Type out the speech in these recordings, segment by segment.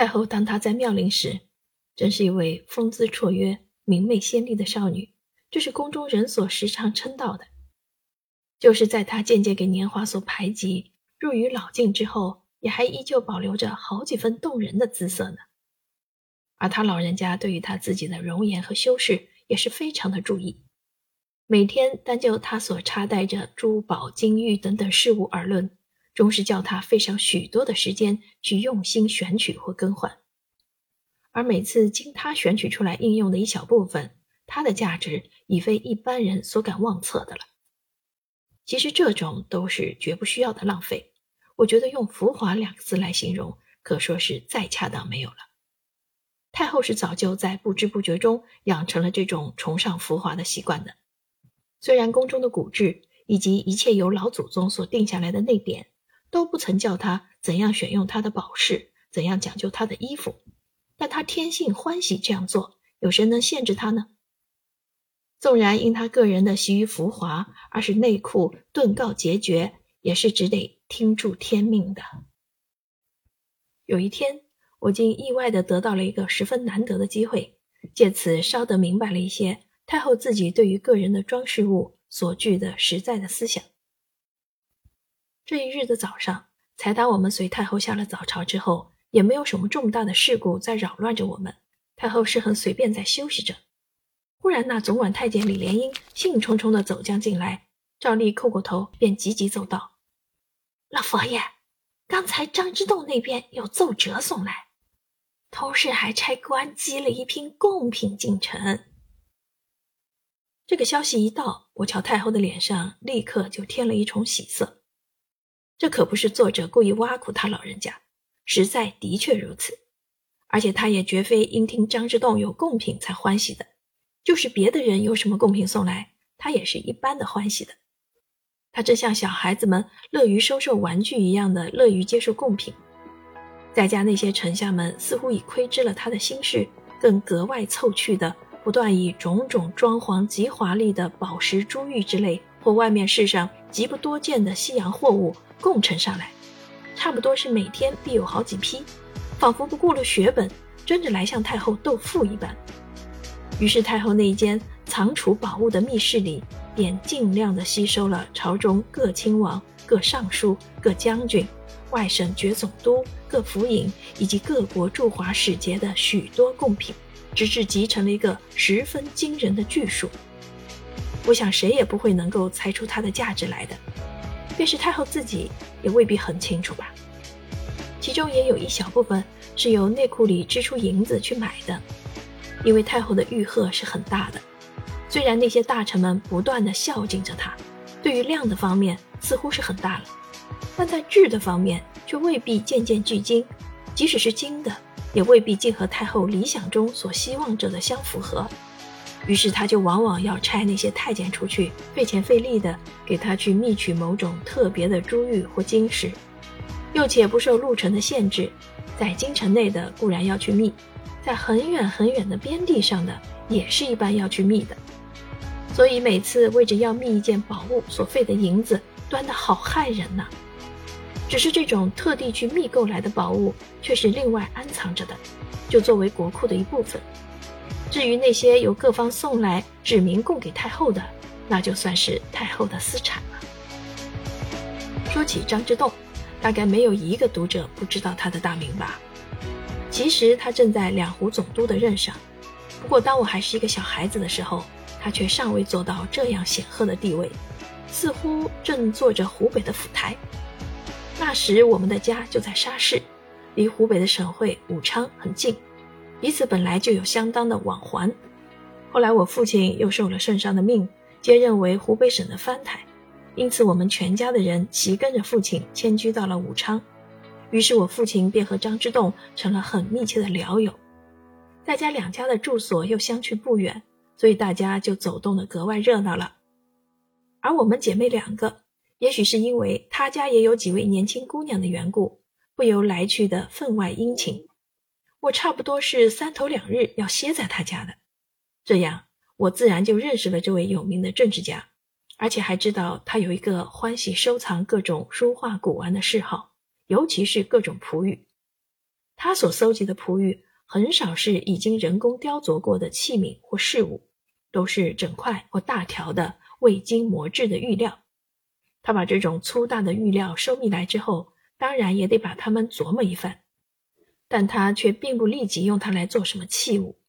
太后当她在妙龄时，真是一位风姿绰约、明媚仙丽的少女，这是宫中人所时常称道的。就是在她渐渐给年华所排挤，入于老境之后，也还依旧保留着好几分动人的姿色呢。而他老人家对于他自己的容颜和修饰也是非常的注意，每天单就他所插戴着珠宝、金玉等等事物而论，终是叫他费上许多的时间去用心选取或更换。而每次经他选取出来应用的一小部分，它的价值已非一般人所敢妄测的了。其实这种都是绝不需要的浪费，我觉得用浮华两个字来形容，可说是再恰当没有了。太后是早就在不知不觉中养成了这种崇尚浮华的习惯的。虽然宫中的古制以及一切由老祖宗所定下来的内典，都不曾叫他怎样选用他的宝饰，怎样讲究他的衣服，但他天性欢喜这样做，有谁能限制他呢？纵然因他个人的习于浮华，而使内裤顿告决绝，也是只得听助天命的。有一天。我竟意外地得到了一个十分难得的机会，借此稍得明白了一些太后自己对于个人的装饰物所具的实在的思想。这一日的早上，才当我们随太后下了早朝之后，也没有什么重大的事故在扰乱着我们。太后是很随便在休息着。忽然，那总管太监李莲英兴冲冲地走将进来，照例叩过头，便急急奏道：“老佛爷，刚才张之洞那边有奏折送来。”同时还差官寄了一瓶贡品进城。这个消息一到，我瞧太后的脸上立刻就添了一重喜色。这可不是作者故意挖苦他老人家，实在的确如此。而且他也绝非因听张之洞有贡品才欢喜的，就是别的人有什么贡品送来，他也是一般的欢喜的。他正像小孩子们乐于收受玩具一样的乐于接受贡品。在家那些臣下们似乎已窥知了他的心事，更格外凑趣的不断以种种装潢极华丽的宝石、珠玉之类，或外面世上极不多见的西洋货物共呈上来，差不多是每天必有好几批，仿佛不顾了血本，争着来向太后斗富一般。于是太后那一间藏储宝物的密室里，便尽量的吸收了朝中各亲王、各尚书、各将军。外省爵总督、各府尹以及各国驻华使节的许多贡品，直至集成了一个十分惊人的巨数。我想谁也不会能够猜出它的价值来的，便是太后自己也未必很清楚吧。其中也有一小部分是由内库里支出银子去买的，因为太后的玉鹤是很大的。虽然那些大臣们不断地孝敬着她，对于量的方面似乎是很大了。但在质的方面却未必件件俱精，即使是精的，也未必尽和太后理想中所希望者的相符合。于是他就往往要差那些太监出去，费钱费力的给他去觅取某种特别的珠玉或金石，又且不受路程的限制，在京城内的固然要去觅，在很远很远的边地上的也是一般要去觅的。所以每次为着要觅一件宝物所费的银子，端的好害人呐。只是这种特地去密购来的宝物，却是另外安藏着的，就作为国库的一部分。至于那些由各方送来指明供给太后的，那就算是太后的私产了。说起张之洞，大概没有一个读者不知道他的大名吧？其实他正在两湖总督的任上，不过当我还是一个小孩子的时候，他却尚未做到这样显赫的地位，似乎正坐着湖北的府台。那时我们的家就在沙市，离湖北的省会武昌很近，彼此本来就有相当的往还。后来我父亲又受了圣上的命，接任为湖北省的藩台，因此我们全家的人齐跟着父亲迁居到了武昌。于是我父亲便和张之洞成了很密切的聊友。大家两家的住所又相去不远，所以大家就走动的格外热闹了。而我们姐妹两个。也许是因为他家也有几位年轻姑娘的缘故，不由来去的分外殷勤。我差不多是三头两日要歇在他家的，这样我自然就认识了这位有名的政治家，而且还知道他有一个欢喜收藏各种书画古玩的嗜好，尤其是各种璞玉。他所搜集的璞玉很少是已经人工雕琢过的器皿或饰物，都是整块或大条的未经磨制的玉料。他把这种粗大的玉料收密来之后，当然也得把它们琢磨一番。但他却并不立即用它来做什么器物。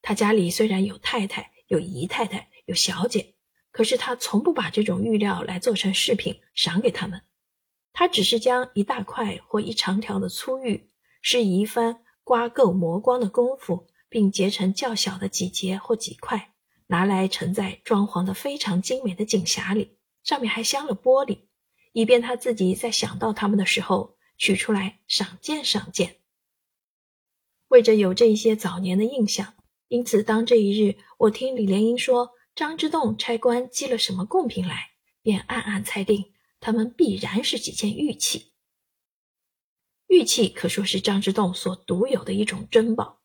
他家里虽然有太太、有姨太太、有小姐，可是他从不把这种玉料来做成饰品赏给他们。他只是将一大块或一长条的粗玉。是一番刮垢磨光的功夫，并结成较小的几节或几块，拿来盛在装潢的非常精美的锦匣里，上面还镶了玻璃，以便他自己在想到它们的时候取出来赏鉴赏鉴。为着有这一些早年的印象，因此当这一日我听李莲英说张之洞差官寄了什么贡品来，便暗暗猜定他们必然是几件玉器。玉器可说是张之洞所独有的一种珍宝。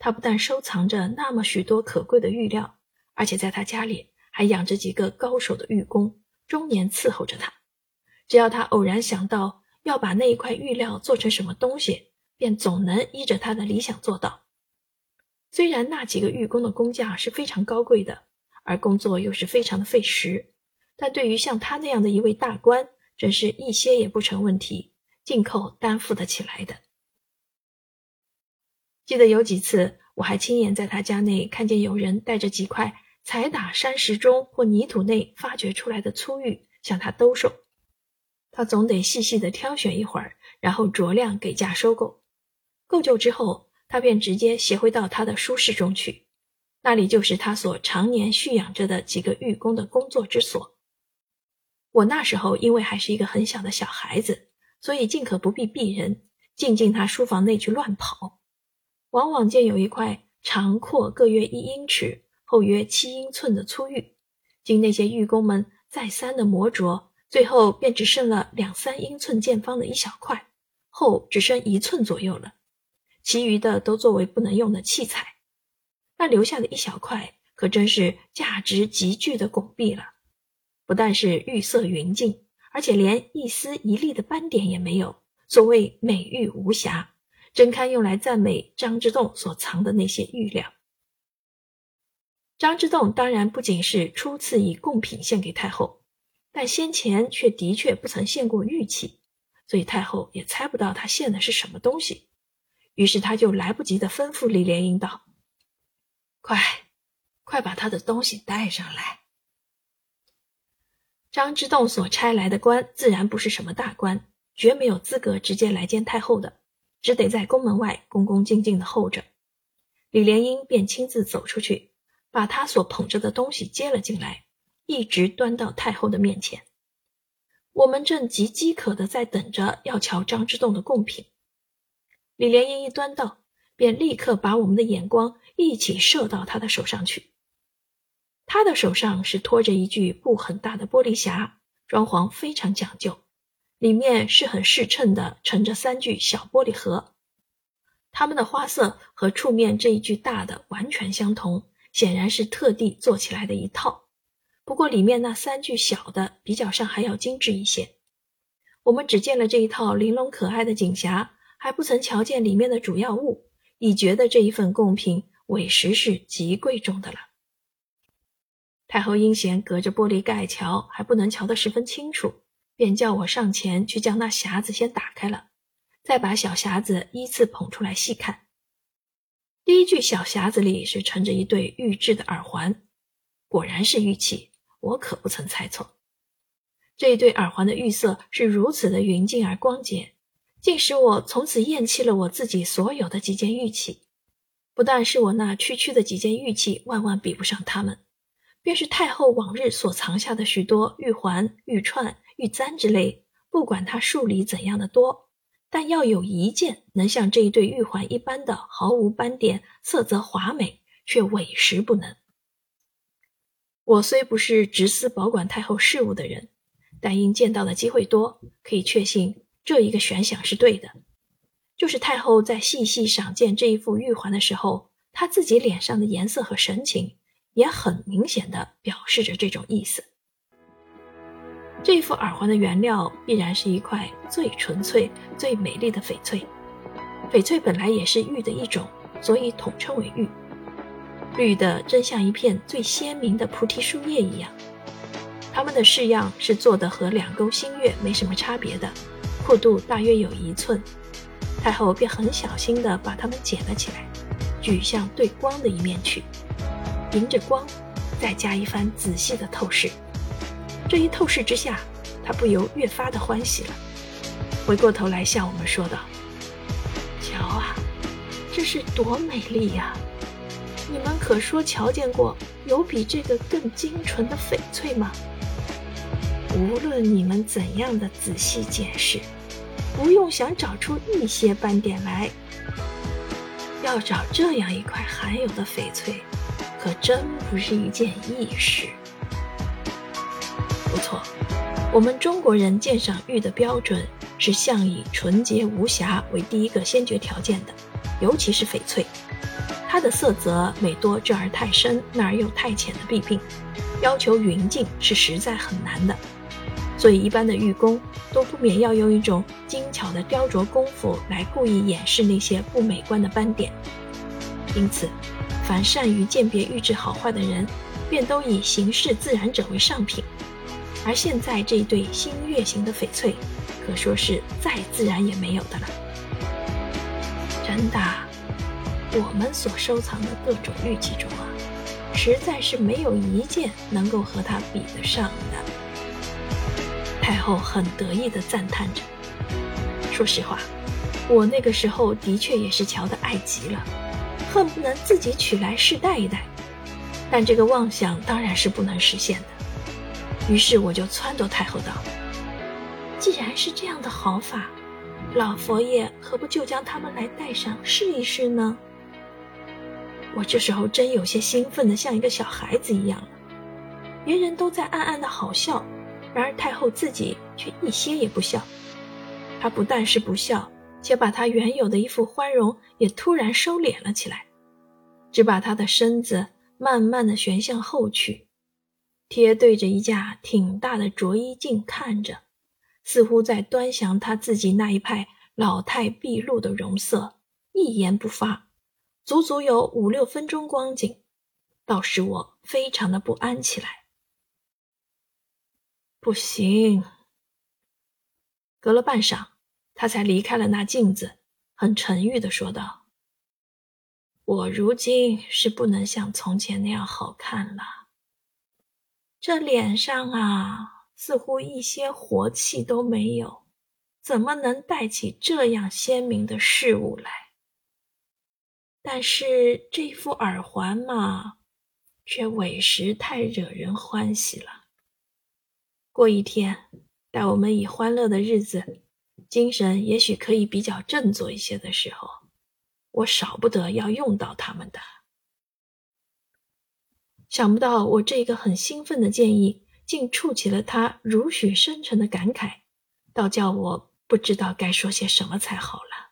他不但收藏着那么许多可贵的玉料，而且在他家里还养着几个高手的玉工，终年伺候着他。只要他偶然想到要把那一块玉料做成什么东西，便总能依着他的理想做到。虽然那几个玉工的工价是非常高贵的，而工作又是非常的费时，但对于像他那样的一位大官，真是一些也不成问题。进口担负得起来的。记得有几次，我还亲眼在他家内看见有人带着几块踩打山石中或泥土内发掘出来的粗玉向他兜售，他总得细细的挑选一会儿，然后酌量给价收购。够旧之后，他便直接携回到他的书室中去，那里就是他所常年蓄养着的几个玉工的工作之所。我那时候因为还是一个很小的小孩子。所以尽可不必避人，进进他书房内去乱跑。往往见有一块长阔各约一英尺、厚约七英寸的粗玉，经那些玉工们再三的磨琢，最后便只剩了两三英寸见方的一小块，厚只剩一寸左右了。其余的都作为不能用的器材。那留下的一小块，可真是价值极巨的拱璧了。不但是玉色匀净。而且连一丝一粒的斑点也没有，所谓美玉无瑕，真堪用来赞美张之洞所藏的那些玉料。张之洞当然不仅是初次以贡品献给太后，但先前却的确不曾献过玉器，所以太后也猜不到他献的是什么东西。于是他就来不及的吩咐李莲英道：“快，快把他的东西带上来。”张之洞所差来的官自然不是什么大官，绝没有资格直接来见太后的，只得在宫门外恭恭敬敬的候着。李莲英便亲自走出去，把他所捧着的东西接了进来，一直端到太后的面前。我们正极饥渴的在等着要瞧张之洞的贡品。李莲英一端到，便立刻把我们的眼光一起射到他的手上去。他的手上是托着一具不很大的玻璃匣，装潢非常讲究，里面是很适称的盛着三具小玻璃盒，它们的花色和触面这一具大的完全相同，显然是特地做起来的一套。不过里面那三具小的比较上还要精致一些。我们只见了这一套玲珑可爱的锦匣，还不曾瞧见里面的主要物，已觉得这一份贡品委实是极贵重的了。太后因嫌隔着玻璃盖瞧还不能瞧得十分清楚，便叫我上前去将那匣子先打开了，再把小匣子依次捧出来细看。第一具小匣子里是盛着一对玉制的耳环，果然是玉器，我可不曾猜错。这一对耳环的玉色是如此的匀净而光洁，竟使我从此厌弃了我自己所有的几件玉器。不但是我那区区的几件玉器，万万比不上它们。便是太后往日所藏下的许多玉环、玉串、玉簪之类，不管它数里怎样的多，但要有一件能像这一对玉环一般的毫无斑点、色泽华美，却委实不能。我虽不是直司保管太后事务的人，但因见到的机会多，可以确信这一个悬想是对的。就是太后在细细赏见这一副玉环的时候，她自己脸上的颜色和神情。也很明显的表示着这种意思。这副耳环的原料必然是一块最纯粹、最美丽的翡翠，翡翠本来也是玉的一种，所以统称为玉。绿的真像一片最鲜明的菩提树叶一样。它们的式样是做的和两钩新月没什么差别的，阔度大约有一寸。太后便很小心地把它们捡了起来，举向对光的一面去，迎着光，再加一番仔细的透视。这一透视之下，她不由越发的欢喜了，回过头来向我们说道：“瞧啊，这是多美丽呀！你们可说瞧见过有比这个更精纯的翡翠吗？”无论你们怎样的仔细检视，不用想找出一些斑点来。要找这样一块罕有的翡翠，可真不是一件易事。不错，我们中国人鉴赏玉的标准是向以纯洁无瑕为第一个先决条件的，尤其是翡翠，它的色泽每多这儿太深那儿又太浅的弊病，要求匀净是实在很难的。所以，一般的玉工都不免要用一种精巧的雕琢功夫来故意掩饰那些不美观的斑点。因此，凡善于鉴别玉质好坏的人，便都以行事自然者为上品。而现在这一对新月形的翡翠，可说是再自然也没有的了。真的，我们所收藏的各种玉器中啊，实在是没有一件能够和它比得上的。太后很得意地赞叹着：“说实话，我那个时候的确也是瞧得爱极了，恨不能自己取来试戴一戴。但这个妄想当然是不能实现的。于是我就撺掇太后道：‘既然是这样的好法，老佛爷何不就将他们来戴上试一试呢？’我这时候真有些兴奋的像一个小孩子一样了，别人都在暗暗的好笑。”然而太后自己却一些也不笑，她不但是不笑，且把她原有的一副欢容也突然收敛了起来，只把她的身子慢慢的旋向后去，贴对着一架挺大的着衣镜看着，似乎在端详她自己那一派老态毕露的容色，一言不发，足足有五六分钟光景，倒使我非常的不安起来。不行。隔了半晌，他才离开了那镜子，很沉郁地说道：“我如今是不能像从前那样好看了。这脸上啊，似乎一些活气都没有，怎么能带起这样鲜明的事物来？但是这副耳环嘛，却委实太惹人欢喜了。”过一天，待我们以欢乐的日子，精神也许可以比较振作一些的时候，我少不得要用到他们的。想不到我这个很兴奋的建议，竟触起了他如许深沉的感慨，倒叫我不知道该说些什么才好了。